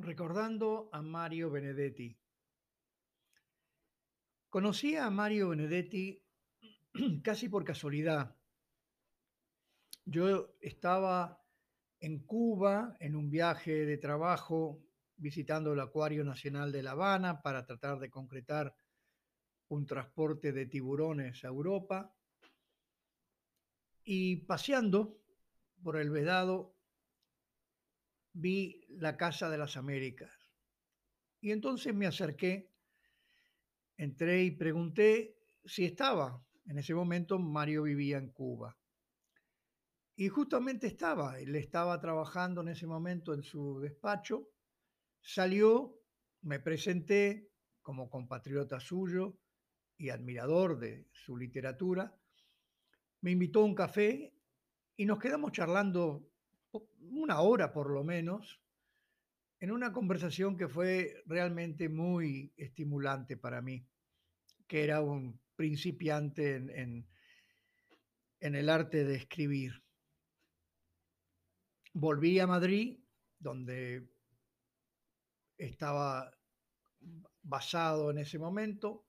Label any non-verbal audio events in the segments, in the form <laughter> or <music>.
recordando a Mario Benedetti. Conocí a Mario Benedetti <clears throat> casi por casualidad. Yo estaba en Cuba en un viaje de trabajo visitando el Acuario Nacional de La Habana para tratar de concretar un transporte de tiburones a Europa. Y paseando por el Vedado vi la Casa de las Américas. Y entonces me acerqué, entré y pregunté si estaba. En ese momento Mario vivía en Cuba. Y justamente estaba, él estaba trabajando en ese momento en su despacho, salió, me presenté como compatriota suyo y admirador de su literatura, me invitó a un café y nos quedamos charlando una hora por lo menos, en una conversación que fue realmente muy estimulante para mí, que era un principiante en, en, el arte de escribir. Volví a Madrid, donde estaba basado en ese momento,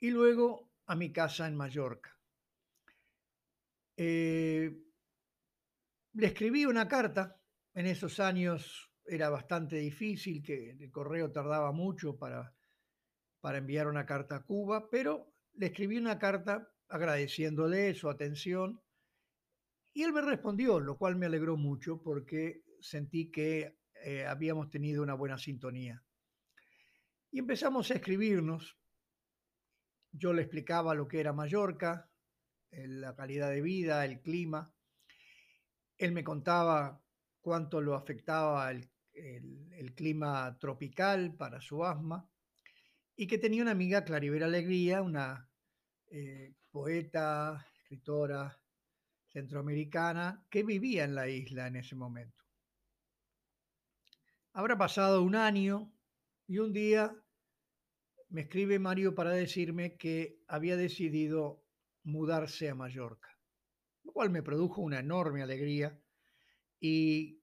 y luego a mi casa en Mallorca. Eh, le escribí una carta, en esos años era bastante difícil, que el correo tardaba mucho para, para enviar una carta a Cuba, pero le escribí una carta agradeciéndole su atención y él me respondió, lo cual me alegró mucho porque sentí que eh, habíamos tenido una buena sintonía. Y empezamos a escribirnos. Yo le explicaba lo que era Mallorca, la calidad de vida, el clima. Él me contaba cuánto lo afectaba el, clima tropical para su asma y que tenía una amiga, Claribel Alegría, una eh, poeta, escritora centroamericana, que vivía en la isla en ese momento. Habrá pasado un año y un día me escribe Mario para decirme que había decidido mudarse a Mallorca lo cual me produjo una enorme alegría y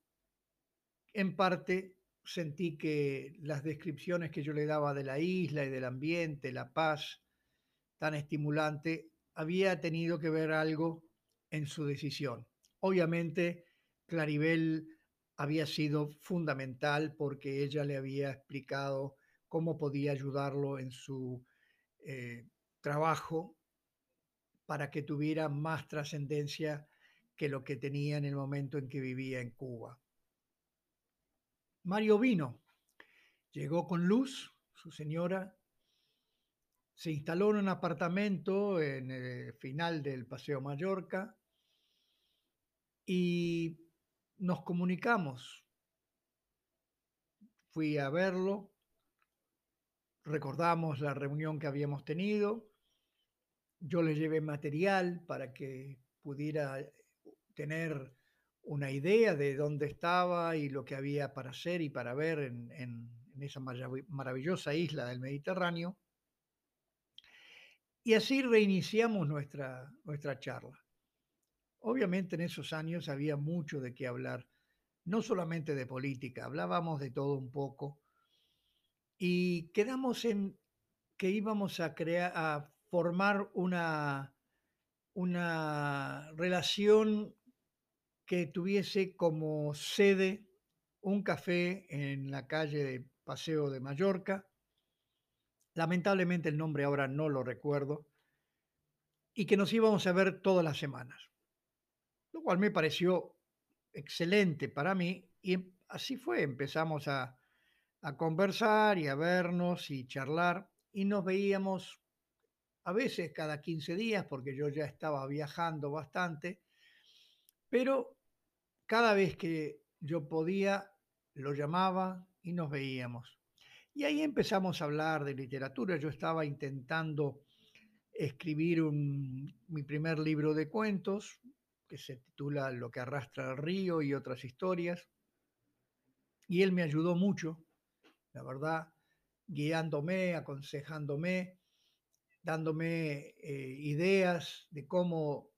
en parte sentí que las descripciones que yo le daba de la isla y del ambiente, la paz tan estimulante, había tenido que ver algo en su decisión. Obviamente, Claribel había sido fundamental porque ella le había explicado cómo podía ayudarlo en su eh, trabajo para que tuviera más trascendencia que lo que tenía en el momento en que vivía en Cuba. Mario vino, llegó con Luz, su señora, se instaló en un apartamento en el final del Paseo Mallorca y nos comunicamos. Fui a verlo, recordamos la reunión que habíamos tenido yo le llevé material para que pudiera tener una idea de dónde estaba y lo que había para hacer y para ver en, esa maravillosa isla del Mediterráneo. Y así reiniciamos nuestra, nuestra charla. Obviamente en esos años había mucho de qué hablar, no solamente de política, hablábamos de todo un poco y quedamos en que íbamos a crear, formar una, una relación que tuviese como sede un café en la calle de Paseo de Mallorca. Lamentablemente el nombre ahora no lo recuerdo. Y que nos íbamos a ver todas las semanas. Lo cual me pareció excelente para mí. Y así fue. Empezamos a, a conversar y a vernos y charlar. Y nos veíamos a veces cada 15 días, porque yo ya estaba viajando bastante, pero cada vez que yo podía, lo llamaba y nos veíamos. Y ahí empezamos a hablar de literatura. Yo estaba intentando escribir mi primer libro de cuentos, que se titula Lo que arrastra el río y otras historias. Y él me ayudó mucho, la verdad, guiándome, aconsejándome dándome eh, ideas de cómo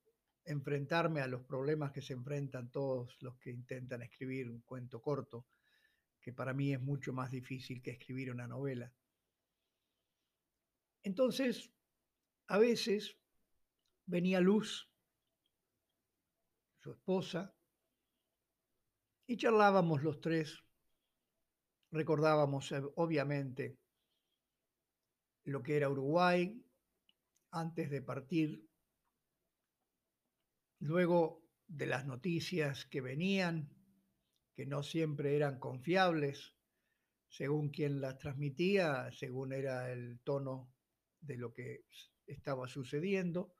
enfrentarme a los problemas que se enfrentan todos los que intentan escribir un cuento corto que para mí es mucho más difícil que escribir una novela. Entonces, a veces venía Luz, su esposa, y charlábamos los tres, recordábamos eh, obviamente lo que era Uruguay antes de partir, luego de las noticias que venían, que no siempre eran confiables, según quien las transmitía, según era el tono de lo que estaba sucediendo.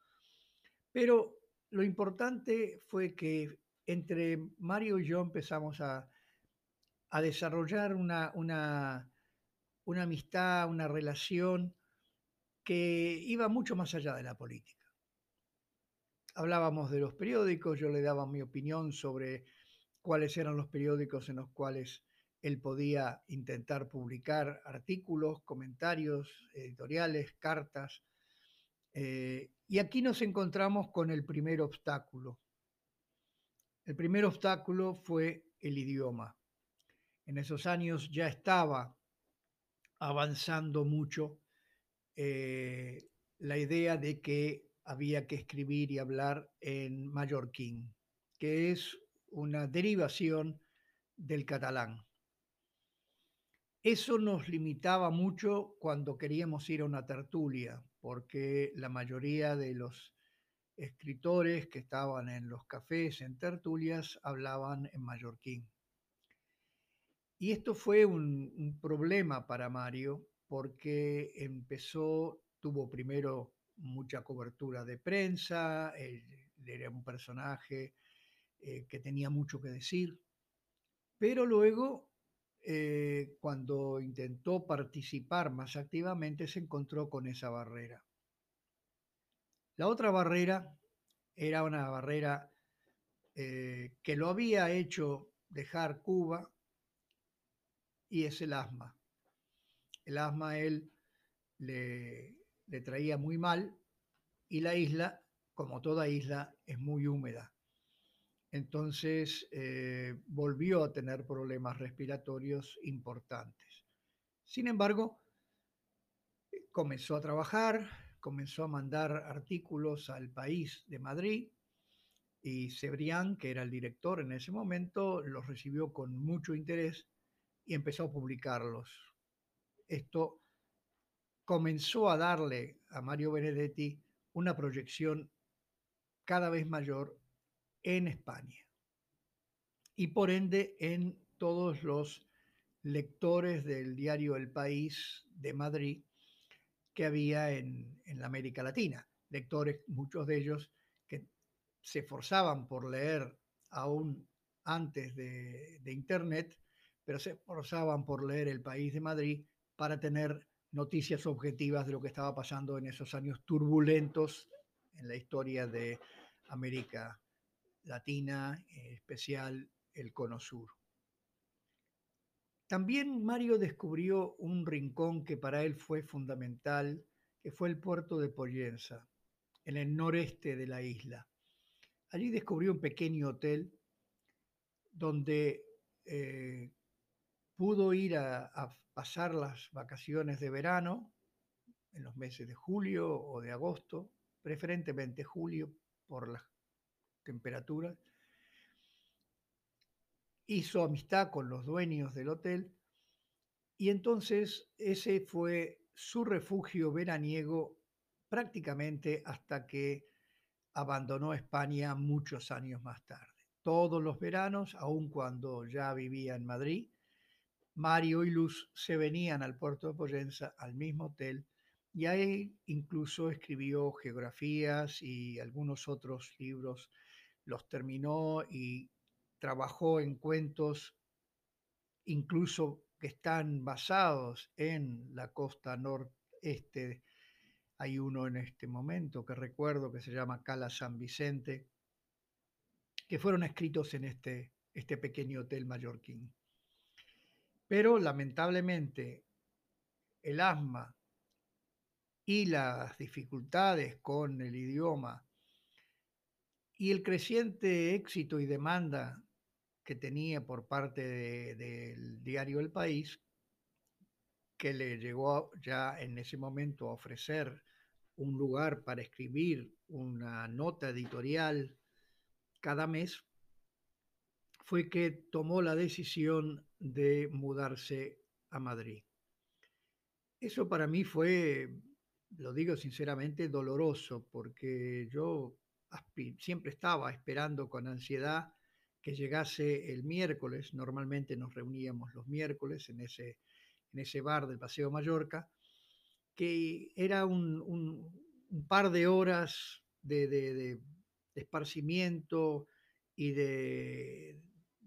Pero lo importante fue que entre Mario y yo empezamos a, desarrollar una, amistad, una relación que iba mucho más allá de la política. Hablábamos de los periódicos, yo le daba mi opinión sobre cuáles eran los periódicos en los cuales él podía intentar publicar artículos, comentarios, editoriales, cartas. Eh, y aquí nos encontramos con el primer obstáculo. El primer obstáculo fue el idioma. En esos años ya estaba avanzando mucho eh, la idea de que había que escribir y hablar en mallorquín, que es una derivación del catalán. Eso nos limitaba mucho cuando queríamos ir a una tertulia, porque la mayoría de los escritores que estaban en los cafés, en tertulias, hablaban en mallorquín. Y esto fue un, un problema para Mario, porque empezó, tuvo primero mucha cobertura de prensa, era un personaje eh, que tenía mucho que decir, pero luego, eh, cuando intentó participar más activamente, se encontró con esa barrera. La otra barrera era una barrera eh, que lo había hecho dejar Cuba y es el asma el asma a él le, traía muy mal y la isla, como toda isla, es muy húmeda. Entonces eh, volvió a tener problemas respiratorios importantes. Sin embargo, comenzó a trabajar, comenzó a mandar artículos al país de Madrid y Cebrián, que era el director en ese momento, los recibió con mucho interés y empezó a publicarlos esto comenzó a darle a Mario Benedetti una proyección cada vez mayor en España y por ende en todos los lectores del diario El País de Madrid que había en, la América Latina. Lectores, muchos de ellos que se esforzaban por leer aún antes de, de Internet, pero se esforzaban por leer El País de Madrid para tener noticias objetivas de lo que estaba pasando en esos años turbulentos en la historia de América Latina, en especial el Cono Sur. También Mario descubrió un rincón que para él fue fundamental, que fue el puerto de Pollensa, en el noreste de la isla. Allí descubrió un pequeño hotel donde eh, pudo ir a, pasar las vacaciones de verano en los meses de julio o de agosto, preferentemente julio por las temperaturas. Hizo amistad con los dueños del hotel y entonces ese fue su refugio veraniego prácticamente hasta que abandonó España muchos años más tarde. Todos los veranos, aun cuando ya vivía en Madrid, Mario y Luz se venían al puerto de Poyenza, al mismo hotel, y ahí incluso escribió geografías y algunos otros libros, los terminó y trabajó en cuentos incluso que están basados en la costa noreste. Hay uno en este momento que recuerdo que se llama Cala San Vicente, que fueron escritos en este, este pequeño hotel mallorquín. Pero lamentablemente el asma y las dificultades con el idioma y el creciente éxito y demanda que tenía por parte del diario El País, que le llegó ya en ese momento a ofrecer un lugar para escribir una nota editorial cada mes, fue que tomó la decisión de mudarse a Madrid. Eso para mí fue, lo digo sinceramente, doloroso, porque yo siempre estaba esperando con ansiedad que llegase el miércoles, normalmente nos reuníamos los miércoles en ese, en ese bar del Paseo Mallorca, que era un, par de horas de, esparcimiento y de,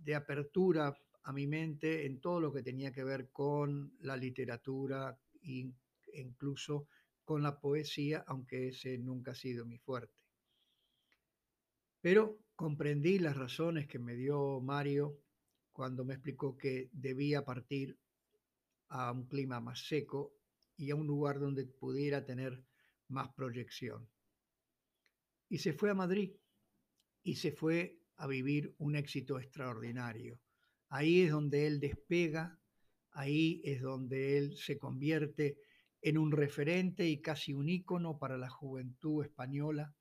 de apertura a mi mente en todo lo que tenía que ver con la literatura e incluso con la poesía, aunque ese nunca ha sido mi fuerte. Pero comprendí las razones que me dio Mario cuando me explicó que debía partir a un clima más seco y a un lugar donde pudiera tener más proyección. Y se fue a Madrid y se fue a vivir un éxito extraordinario. Ahí es donde él despega, ahí es donde él se convierte en un referente y casi un ícono para la juventud española,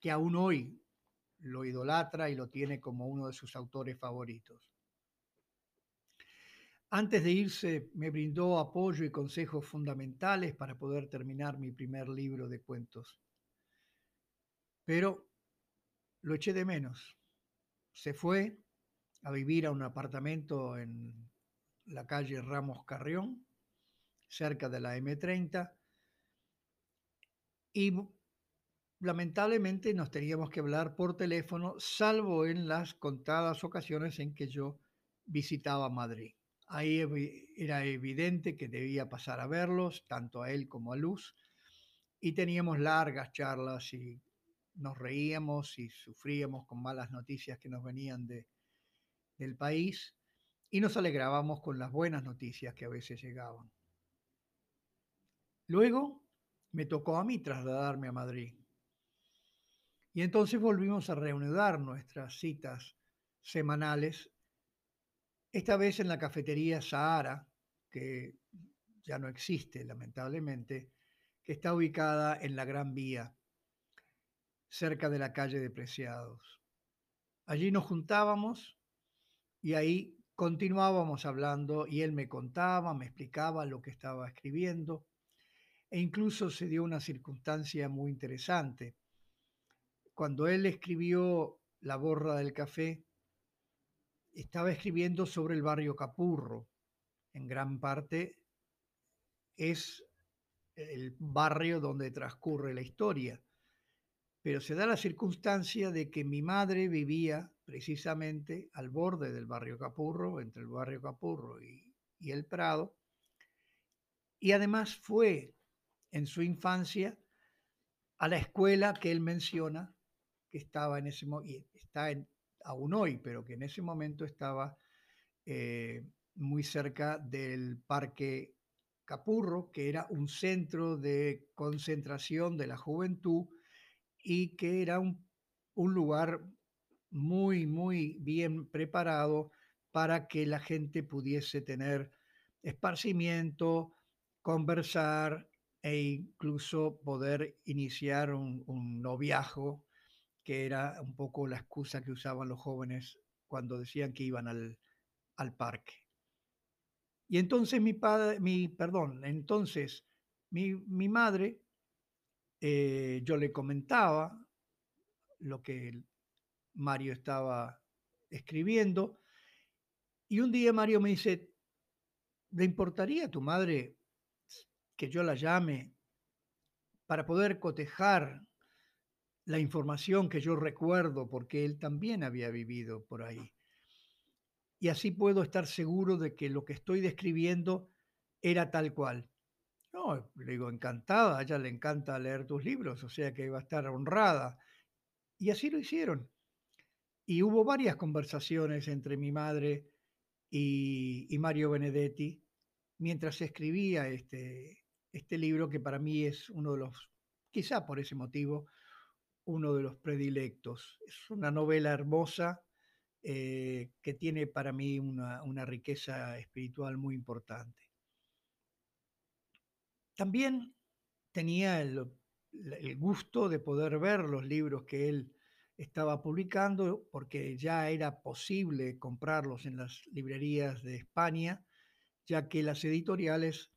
que aún hoy lo idolatra y lo tiene como uno de sus autores favoritos. Antes de irse, me brindó apoyo y consejos fundamentales para poder terminar mi primer libro de cuentos. Pero lo eché de menos. Se fue a vivir a un apartamento en la calle Ramos Carrión, cerca de la M30, y lamentablemente nos teníamos que hablar por teléfono, salvo en las contadas ocasiones en que yo visitaba Madrid. Ahí era evidente que debía pasar a verlos, tanto a él como a Luz, y teníamos largas charlas y nos reíamos y sufríamos con malas noticias que nos venían de, del país y nos alegrábamos con las buenas noticias que a veces llegaban. Luego me tocó a mí trasladarme a Madrid. Y entonces volvimos a reanudar nuestras citas semanales, esta vez en la cafetería Sahara, que ya no existe lamentablemente, que está ubicada en la Gran Vía, cerca de la calle de Preciados. Allí nos juntábamos y ahí continuábamos hablando y él me contaba, me explicaba lo que estaba escribiendo e incluso se dio una circunstancia muy interesante cuando él escribió La borra del café, estaba escribiendo sobre el barrio Capurro. En gran parte es el barrio donde transcurre la historia. Pero se da la circunstancia de que mi madre vivía precisamente al borde del barrio Capurro, entre el barrio Capurro y, el Prado, y además fue en su infancia a la escuela que él menciona que estaba en ese momento, está aún hoy, pero que en ese momento estaba eh, muy cerca del Parque Capurro, que era un centro de concentración de la juventud y que era un, un lugar muy, muy bien preparado para que la gente pudiese tener esparcimiento, conversar e incluso poder iniciar un, un noviazgo que era un poco la excusa que usaban los jóvenes cuando decían que iban al, parque. Y entonces mi padre, mi, perdón, entonces mi, madre, eh, yo le comentaba lo que Mario estaba escribiendo, y un día Mario me dice, ¿le importaría a tu madre que yo la llame para poder cotejar la información que yo recuerdo, porque él también había vivido por ahí. Y así puedo estar seguro de que lo que estoy describiendo era tal cual. Le digo, encantada, a ella le encanta leer tus libros, o sea que iba a estar honrada. Y así lo hicieron. Y hubo varias conversaciones entre mi madre y, y Mario Benedetti mientras escribía este, este libro que para mí es uno de los, quizá por ese motivo, uno de los predilectos. Es una novela hermosa eh, que tiene para mí una, una riqueza espiritual muy importante. También tenía el, gusto de poder ver los libros que él estaba publicando porque ya era posible comprarlos en las librerías de España, ya que las editoriales,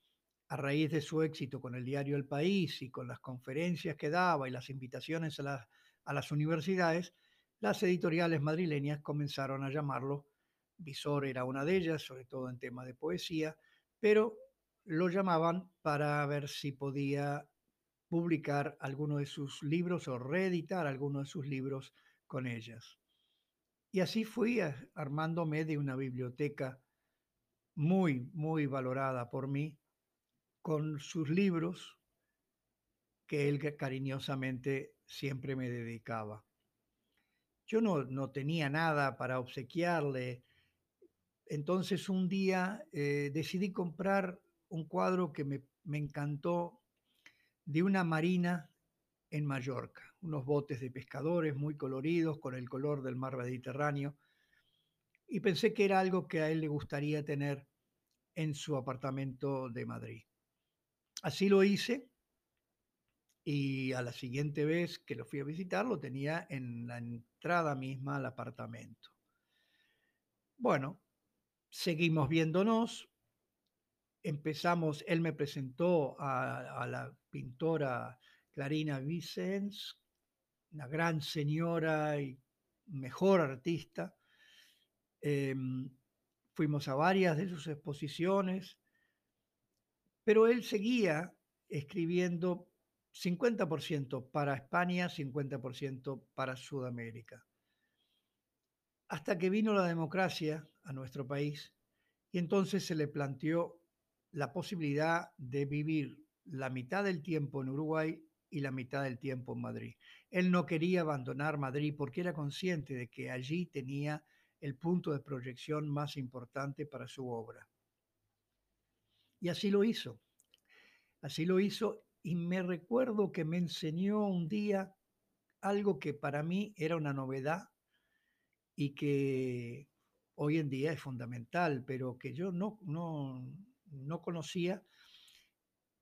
a raíz de su éxito con el diario El País y con las conferencias que daba y las invitaciones a, a las universidades, las editoriales madrileñas comenzaron a llamarlo, Visor era una de ellas, sobre todo en tema de poesía, pero lo llamaban para ver si podía publicar alguno de sus libros o reeditar alguno de sus libros con ellas. Y así fui armándome de una biblioteca muy, muy valorada por mí, con sus libros que él cariñosamente siempre me dedicaba. Yo no, no tenía nada para obsequiarle, entonces un día eh, decidí comprar un cuadro que me, me encantó de una marina en Mallorca, unos botes de pescadores muy coloridos con el color del mar Mediterráneo, y pensé que era algo que a él le gustaría tener en su apartamento de Madrid. Así lo hice y a la siguiente vez que lo fui a visitar lo tenía en la entrada misma al apartamento. Bueno, seguimos viéndonos, empezamos, él me presentó a, la pintora Clarina Vicens, una gran señora y mejor artista. Em, fuimos a varias de sus exposiciones, pero él seguía escribiendo 50% para España, 50% para Sudamérica. Hasta que vino la democracia a nuestro país y entonces se le planteó la posibilidad de vivir la mitad del tiempo en Uruguay y la mitad del tiempo en Madrid. Él no quería abandonar Madrid porque era consciente de que allí tenía el punto de proyección más importante para su obra. Y así lo hizo. Así lo hizo y me recuerdo que me enseñó un día algo que para mí era una novedad y que hoy en día es fundamental, pero que yo no, no, no conocía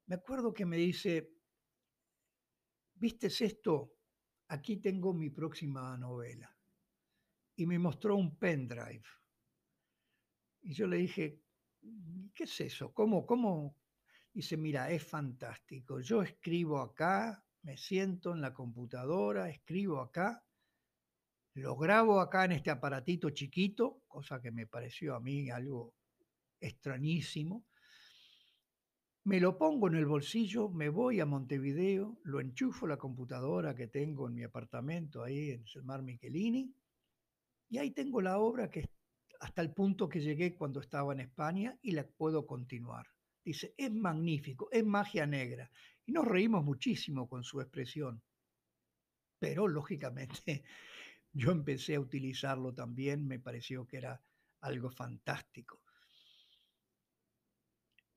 me acuerdo que me dice, ¿vistes esto? Aquí tengo mi próxima novela. Y me mostró un pendrive. Y yo le dije, ¿qué es eso? ¿Cómo? ¿Cómo? Dice, mira, es fantástico. Yo escribo acá, me siento en la computadora, escribo acá, lo grabo acá en este aparatito chiquito, cosa que me pareció a mí algo extrañísimo. Me lo pongo en el bolsillo, me voy a Montevideo, lo enchufo a la computadora que tengo en mi apartamento ahí en el Mar Michelini, y ahí tengo la obra que hasta el punto que llegué cuando estaba en España y la puedo continuar. Dice, es magnífico, es magia negra. Y nos reímos muchísimo con su expresión. Pero lógicamente <laughs> yo empecé a utilizarlo también, me pareció que era algo fantástico.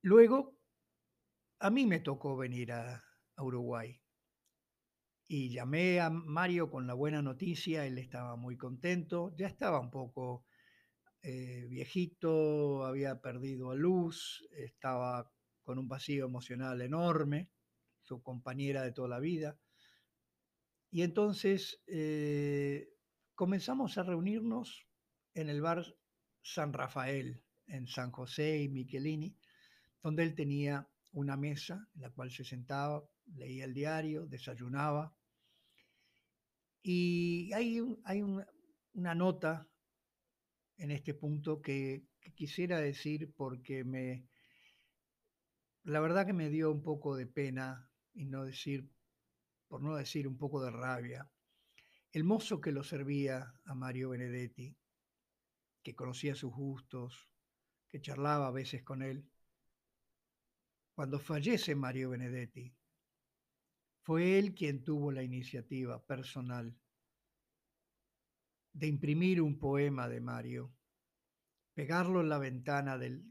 Luego a mí me tocó venir a, Uruguay y llamé a Mario con la buena noticia, él estaba muy contento, ya estaba un poco eh, viejito, había perdido a luz, estaba con un vacío emocional enorme, su compañera de toda la vida. Y entonces eh, comenzamos a reunirnos en el bar San Rafael, en San José y Michelini, donde él tenía una mesa en la cual se sentaba, leía el diario, desayunaba. Y hay, hay una nota en este punto que, quisiera decir porque me, la verdad que me dio un poco de pena y no decir, por no decir un poco de rabia. El mozo que lo servía a Mario Benedetti, que conocía sus gustos, que charlaba a veces con él, cuando fallece Mario Benedetti, fue él quien tuvo la iniciativa personal de imprimir un poema de Mario, pegarlo en la ventana de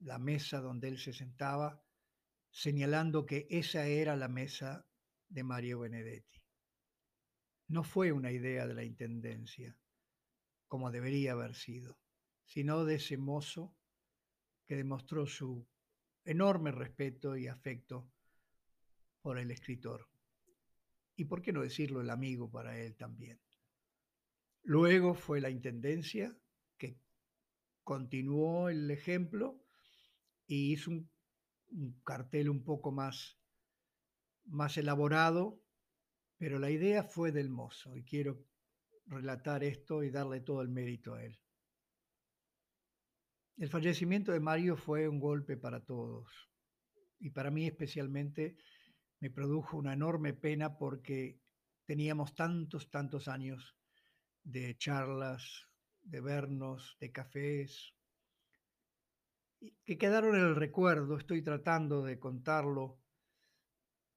la mesa donde él se sentaba, señalando que esa era la mesa de Mario Benedetti. No fue una idea de la Intendencia, como debería haber sido, sino de ese mozo que demostró su enorme respeto y afecto por el escritor. Y por qué no decirlo, el amigo para él también. Luego fue la Intendencia que continuó el ejemplo y hizo un, cartel un poco más, más elaborado, pero la idea fue del mozo y quiero relatar esto y darle todo el mérito a él. El fallecimiento de Mario fue un golpe para todos. Y para mí especialmente me produjo una enorme pena porque teníamos tantos, tantos años de charlas, de vernos, de cafés, que quedaron en el recuerdo, estoy tratando de contarlo,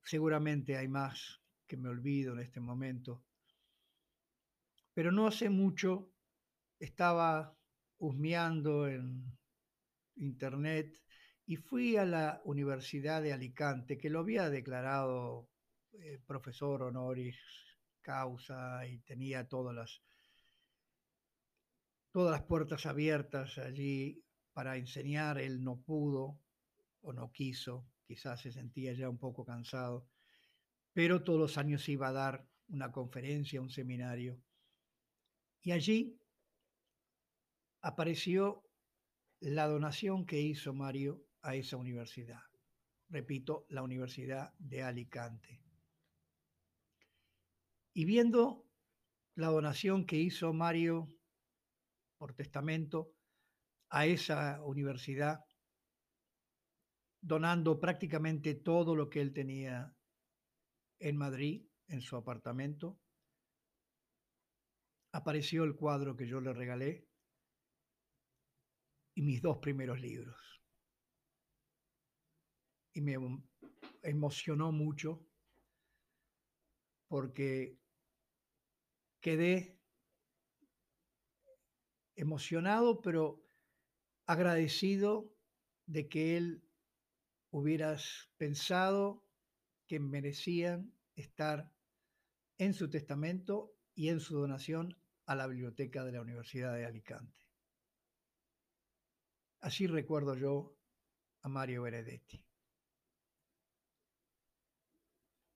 seguramente hay más que me olvido en este momento, pero no hace mucho estaba husmeando en internet y fui a la Universidad de Alicante, que lo había declarado eh, profesor honoris causa y tenía todas las, todas las puertas abiertas allí para enseñar. Él no pudo o no quiso, quizás se sentía ya un poco cansado, pero todos los años iba a dar una conferencia, un seminario. Y allí apareció la donación que hizo Mario a esa universidad. Repito, la Universidad de Alicante. Y viendo la donación que hizo Mario por testamento a esa universidad, donando prácticamente todo lo que él tenía en Madrid, en su apartamento, apareció el cuadro que yo le regalé y mis dos primeros libros. Y me emocionó mucho porque quedé emocionado, pero agradecido de que él hubieras pensado que merecían estar en su testamento y en su donación a la biblioteca de la Universidad de Alicante. Así recuerdo yo a Mario Benedetti.